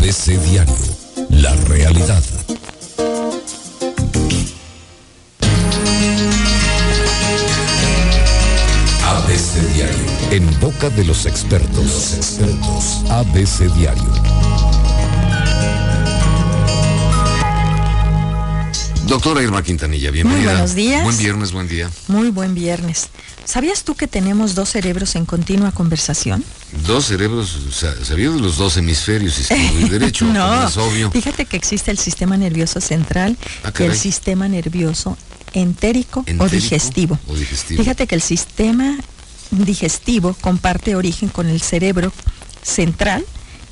ABC Diario, la realidad. ABC Diario, en boca de los expertos. Los expertos. ABC Diario. Doctora Irma Quintanilla, bienvenida. Muy buenos días. Buen viernes, buen día. Muy buen viernes. ¿Sabías tú que tenemos dos cerebros en continua conversación? Dos cerebros, ¿sabías de los dos hemisferios, izquierdo y derecho? no, es obvio. Fíjate que existe el sistema nervioso central Ah, y el sistema nervioso entérico, o, ¿Entérico digestivo. o digestivo? Fíjate que el sistema digestivo comparte origen con el cerebro central,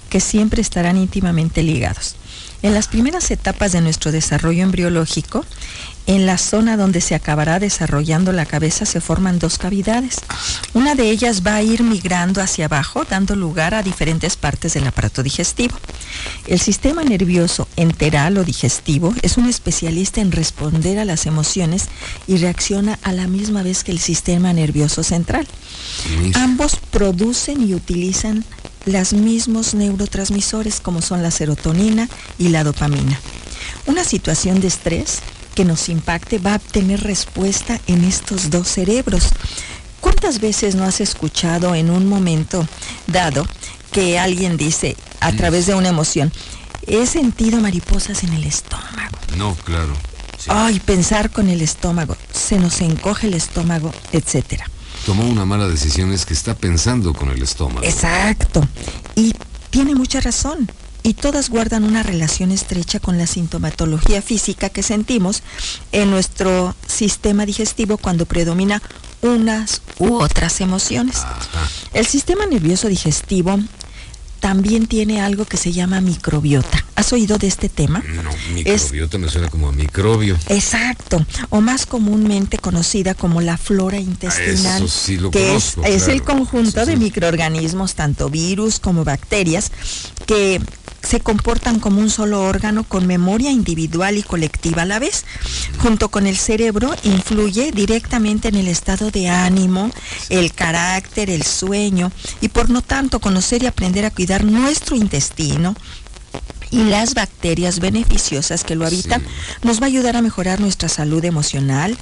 que siempre estarán íntimamente ligados. En las primeras etapas de nuestro desarrollo embriológico, en la zona donde se acabará desarrollando la cabeza se forman dos cavidades. Una de ellas va a ir migrando hacia abajo, dando lugar a diferentes partes del aparato digestivo. El sistema nervioso enteral o digestivo es un especialista en responder a las emociones y reacciona a la misma vez que el sistema nervioso central. Ambos producen y utilizan los mismos neurotransmisores como son la serotonina y la dopamina. Una situación de estrés que nos impacte va a obtener respuesta en estos dos cerebros. ¿Cuántas veces no has escuchado en un momento dado que alguien dice a través de una emoción, he sentido mariposas en el estómago? No, claro. sí. Ay, pensar con el estómago, se nos encoge el estómago, etcétera. Tomó una mala decisión, es que está pensando con el estómago. Exacto. Y tiene mucha razón. Y todas guardan una relación estrecha con la sintomatología física que sentimos en nuestro sistema digestivo cuando predomina unas u otras emociones. Ajá. El sistema nervioso digestivo también tiene algo que se llama microbiota. ¿Has oído de este tema? No, microbiota me suena como a microbio. Exacto, o más comúnmente conocida como la flora intestinal, Eso sí lo que conozco, es, el conjunto Sí, de microorganismos, tanto virus como bacterias, que se comportan como un solo órgano con memoria individual y colectiva a la vez. Junto con el cerebro influye directamente en el estado de ánimo, el carácter, el sueño y por lo tanto conocer y aprender a cuidar nuestro intestino y las bacterias beneficiosas que lo habitan Sí. nos va a ayudar a mejorar nuestra salud emocional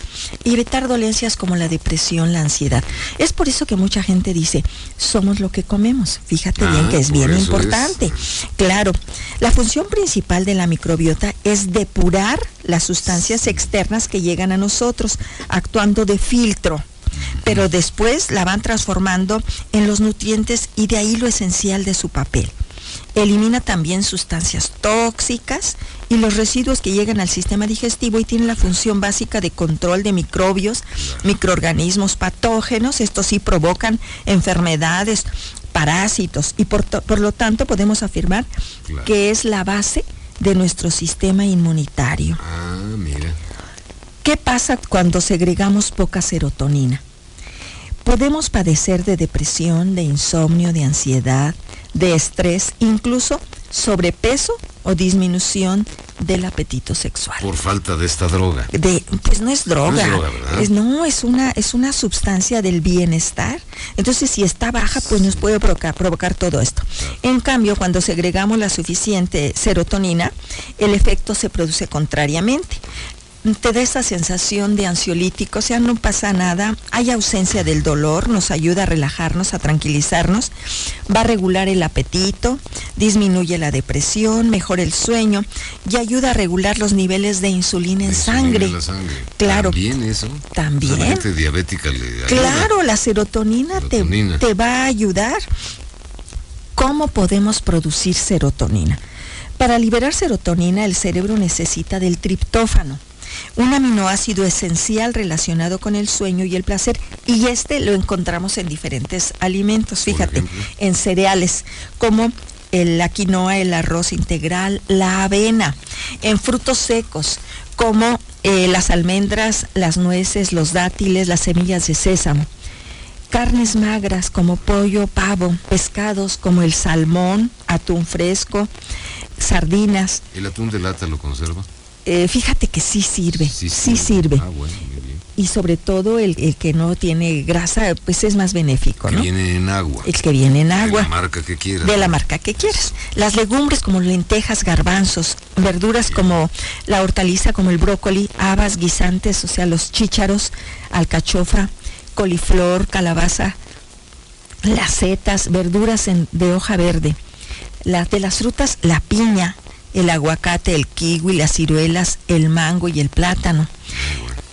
y evitar dolencias como la depresión, la ansiedad. Es por eso que mucha gente dice, somos lo que comemos. Fíjate Ah, bien que es bien importante. Claro, la función principal de la microbiota es depurar las sustancias externas que llegan a nosotros, actuando de filtro. Pero después la van transformando en los nutrientes y de ahí lo esencial de su papel. Elimina también sustancias tóxicas y los residuos que llegan al sistema digestivo y tiene la función básica de control de microbios, microorganismos patógenos. Estos sí provocan enfermedades, parásitos y por, lo tanto podemos afirmar Claro. que es la base de nuestro sistema inmunitario. Ah, mira. ¿Qué pasa cuando segregamos poca serotonina? Podemos padecer de depresión, de insomnio, de ansiedad, de estrés, incluso sobrepeso o disminución del apetito sexual. Por falta de esta droga. De, pues no es droga, No es droga, ¿verdad? Es- no, es una, es una sustancia del bienestar. Entonces, si está baja, pues nos puede provocar, provocar todo esto. En cambio, cuando segregamos la suficiente serotonina, el efecto se produce contrariamente. Te da esa sensación de ansiolítico, o sea, no pasa nada, hay ausencia del dolor, nos ayuda a relajarnos, a tranquilizarnos, va a regular el apetito, disminuye la depresión, mejora el sueño y ayuda a regular los niveles de insulina en sangre. en la sangre. Claro. También eso. También. La gente diabética le ayuda. Claro, la serotonina, te- Serotonina. Te, va a ayudar. ¿Cómo podemos producir serotonina? Para liberar serotonina, el cerebro necesita del triptófano, un aminoácido esencial relacionado con el sueño y el placer, y este lo encontramos en diferentes alimentos, fíjate, en cereales, como el- la quinoa, el arroz integral, la avena, en frutos secos, como eh, las almendras, las nueces, los dátiles, las semillas de sésamo. Carnes magras como pollo, pavo, pescados como el salmón, atún fresco, sardinas. ¿El atún de lata lo conserva? Eh, fíjate que sí sirve, sí, sirve. Ah, bueno, muy bien. y sobre todo el, el que no tiene grasa, pues es más benéfico, Que ¿no? viene en agua. El que viene en De agua. la marca que quieras. de la marca que quieras. Las legumbres como lentejas, garbanzos, verduras como la hortaliza, como el brócoli, habas, guisantes, o sea, los chícharos, alcachofa, coliflor, calabaza, las setas, verduras en- de hoja verde. Las de las frutas, la piña, el aguacate, el kiwi, las ciruelas, el mango y el plátano.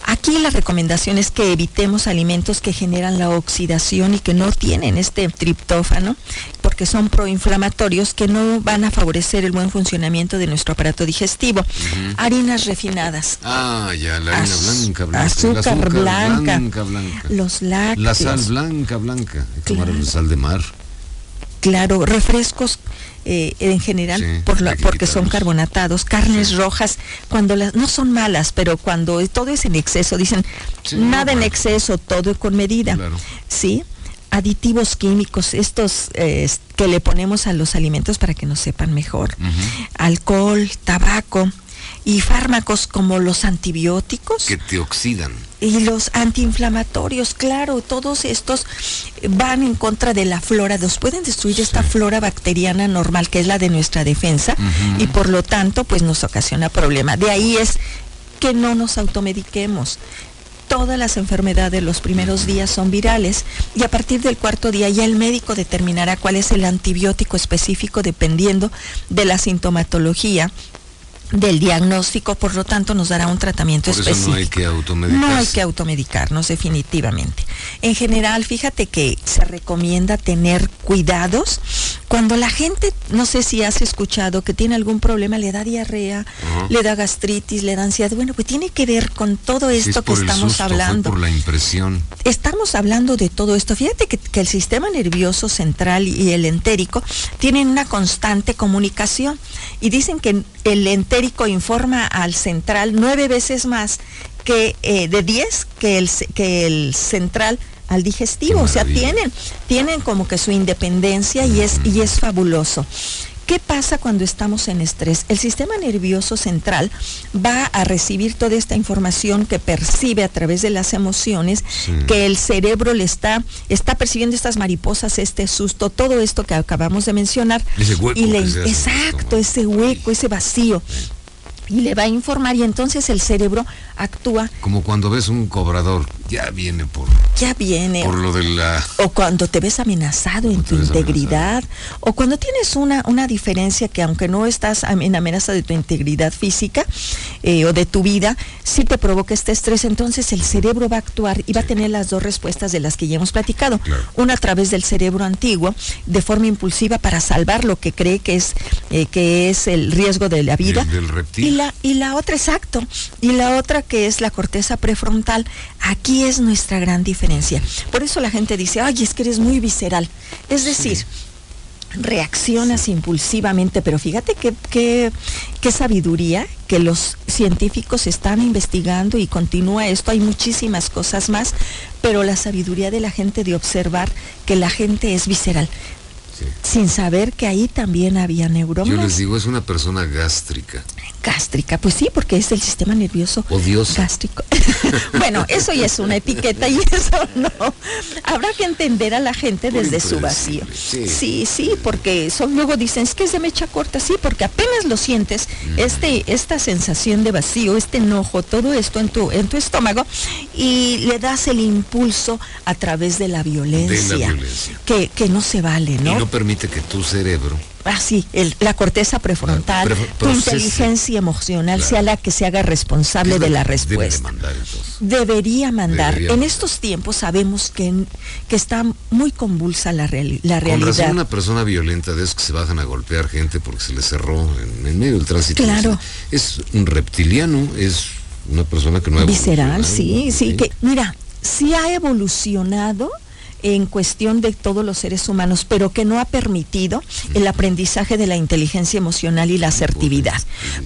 Aquí la recomendación es que evitemos alimentos que generan la oxidación y que no tienen este triptófano, porque son proinflamatorios que no van a favorecer el buen funcionamiento de nuestro aparato digestivo. Harinas refinadas, Ah, ya, la harina Az- blanca, blanca. azúcar blanca. blanca, blanca. los lácteos, La sal blanca, blanca. Tomar sal de mar. claro, refrescos eh, en general, Sí, por la- porque son carbonatados, carnes Sí. rojas, cuando las no son malas, pero cuando todo es en exceso, dicen Sí, nada en bueno. exceso, todo con medida. Claro. ¿sí? Aditivos químicos, estos eh, que le ponemos a los alimentos para que nos sepan mejor. Alcohol, tabaco y fármacos como los antibióticos Que te oxidan. Y los antiinflamatorios, claro, todos estos van en contra de la flora, nos pueden destruir esta flora bacteriana normal que es la de nuestra defensa y por lo tanto pues nos ocasiona problema. De ahí es que no nos automediquemos. Todas las enfermedades los primeros días son virales y a partir del cuarto día ya el médico determinará cuál es el antibiótico específico dependiendo de la sintomatología del diagnóstico, por lo tanto nos dará un tratamiento Por eso específico. no hay que automedicarse. No hay que automedicarnos, definitivamente. En general, fíjate que se recomienda tener cuidados cuando la gente, no sé si has escuchado, que tiene algún problema, le da diarrea, le da gastritis, le da ansiedad. Bueno, pues tiene que ver con todo esto es que estamos susto, hablando. por la impresión. Estamos hablando de todo esto. Fíjate que, que el sistema nervioso central y el entérico tienen una constante comunicación y dicen que el entérico informa al central nueve veces más que eh, de 10 que el, que el central al digestivo. O sea, tienen, tienen como que su independencia y es, y es fabuloso. ¿Qué pasa cuando estamos en estrés? El sistema nervioso central va a recibir toda esta información que percibe a través de las emociones, Sí. que el cerebro le está, está percibiendo estas mariposas, este susto, todo esto que acabamos de mencionar. Ese hueco y le- exacto, ese hueco, ese vacío. Y le va a informar y entonces el cerebro actúa, Como cuando ves un cobrador, ya viene por, ya viene. por lo de la... o cuando te ves amenazado en tu integridad, o cuando tienes una, una diferencia que aunque no estás en amenaza de tu integridad física eh, o de tu vida, sí te provoca este estrés, entonces el cerebro va a actuar y va a tener las dos respuestas de las que ya hemos platicado. Claro. Una a través del cerebro antiguo, de forma impulsiva para salvar lo que cree que es, eh, que es el riesgo de la vida. del reptil. Y la, y la otra, exacto, y la otra que es la corteza prefrontal, aquí es nuestra gran diferencia. Por eso la gente dice, ay, es que eres muy visceral. Es decir, reaccionas impulsivamente, pero fíjate qué, qué, qué sabiduría que los científicos están investigando y continúa esto, hay muchísimas cosas más, pero la sabiduría de la gente de observar que la gente es visceral, Sí. sin saber que ahí también había neuronas Yo les digo, es una persona gástrica. Gástrica, pues sí, porque es el sistema nervioso Odiosa. gástrico. bueno, eso ya es una etiqueta y eso no. Habrá que entender a la gente desde su vacío. sí. Sí, sí, porque son luego dicen, es que es de mecha corta, sí, porque apenas lo sientes, este, esta sensación de vacío, este enojo, todo esto en tu, en tu estómago, y le das el impulso a través de la violencia. violencia. Que, que no se vale, Y ¿no? no permite que tu cerebro Ah, sí, el- la corteza prefrontal, tu inteligencia emocional Claro. sea la que se haga responsable es de la debe respuesta. mandar. Debería mandar. Debería en mandar. estos tiempos sabemos que, que está muy convulsa la, reali- la Con razón realidad. una persona violenta de esos que se bajan a golpear gente porque se les cerró en, en medio del tránsito. Claro. Es un reptiliano, es una persona que no ha Visceral, sí, sí, que mira, sí ha evolucionado en cuestión de todos los seres humanos, pero que no ha permitido el aprendizaje de la inteligencia emocional y la asertividad,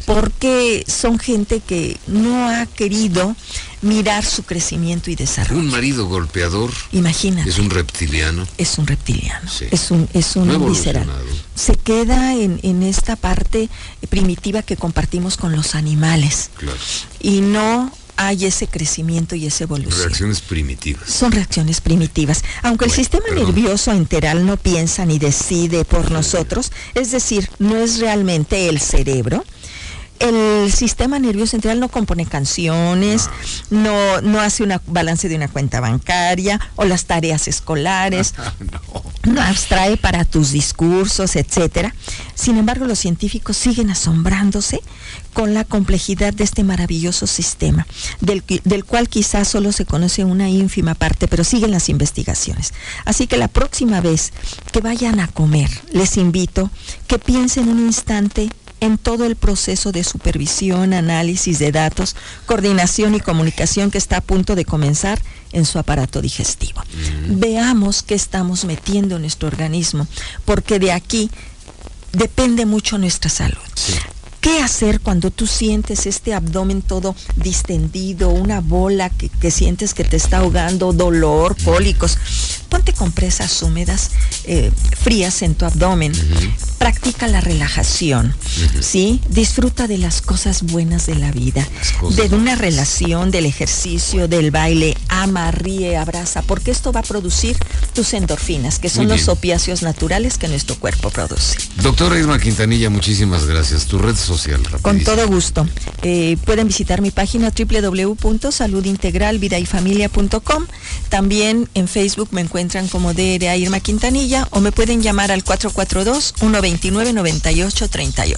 porque son gente que no ha querido mirar su crecimiento y desarrollo. Un marido golpeador Imagínate. es un reptiliano. es un reptiliano, Sí. es un, es un No visceral. Se queda en, en esta parte primitiva que compartimos con los animales Claro. y no hay ese crecimiento y esa evolución. Reacciones primitivas. Son reacciones primitivas. Aunque el sistema perdón. nervioso enteral no piensa ni decide por nosotros, es decir, no es realmente el cerebro. El sistema nervioso central no compone canciones, no, no hace un balance de una cuenta bancaria o las tareas escolares, no abstrae para tus discursos, etcétera. Sin embargo, los científicos siguen asombrándose con la complejidad de este maravilloso sistema, del, del cual quizás solo se conoce una ínfima parte, pero siguen las investigaciones. Así que la próxima vez que vayan a comer, les invito que piensen un instante en todo el proceso de supervisión, análisis de datos, coordinación y comunicación que está a punto de comenzar en su aparato digestivo. Veamos qué estamos metiendo en nuestro organismo, porque de aquí depende mucho nuestra salud. Sí. ¿Qué hacer cuando tú sientes este abdomen todo distendido, una bola que, que sientes que te está ahogando, dolor, cólicos? Ponte compresas húmedas, eh, frías en tu abdomen. Practica la relajación, ¿sí? Disfruta de las cosas buenas de la vida, de una relación, del ejercicio, del baile. Ama, ríe, abraza, porque esto va a producir tus endorfinas, que son los opiáceos naturales que nuestro cuerpo produce. Doctora Irma Quintanilla, muchísimas gracias. Tu red social, Con rapidísimo. todo gusto. Eh, pueden visitar mi página www.saludintegralvidayfamilia.com. También en Facebook me encuentran como DRA Irma Quintanilla o me pueden llamar al 442-129-9838.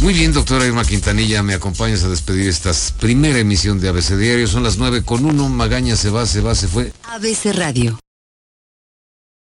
Muy bien, doctora Irma Quintanilla, me acompañas a despedir esta primera emisión de ABC Diario. Son las nueve con uno. Magaña se va, se va, se fue. ABC Radio.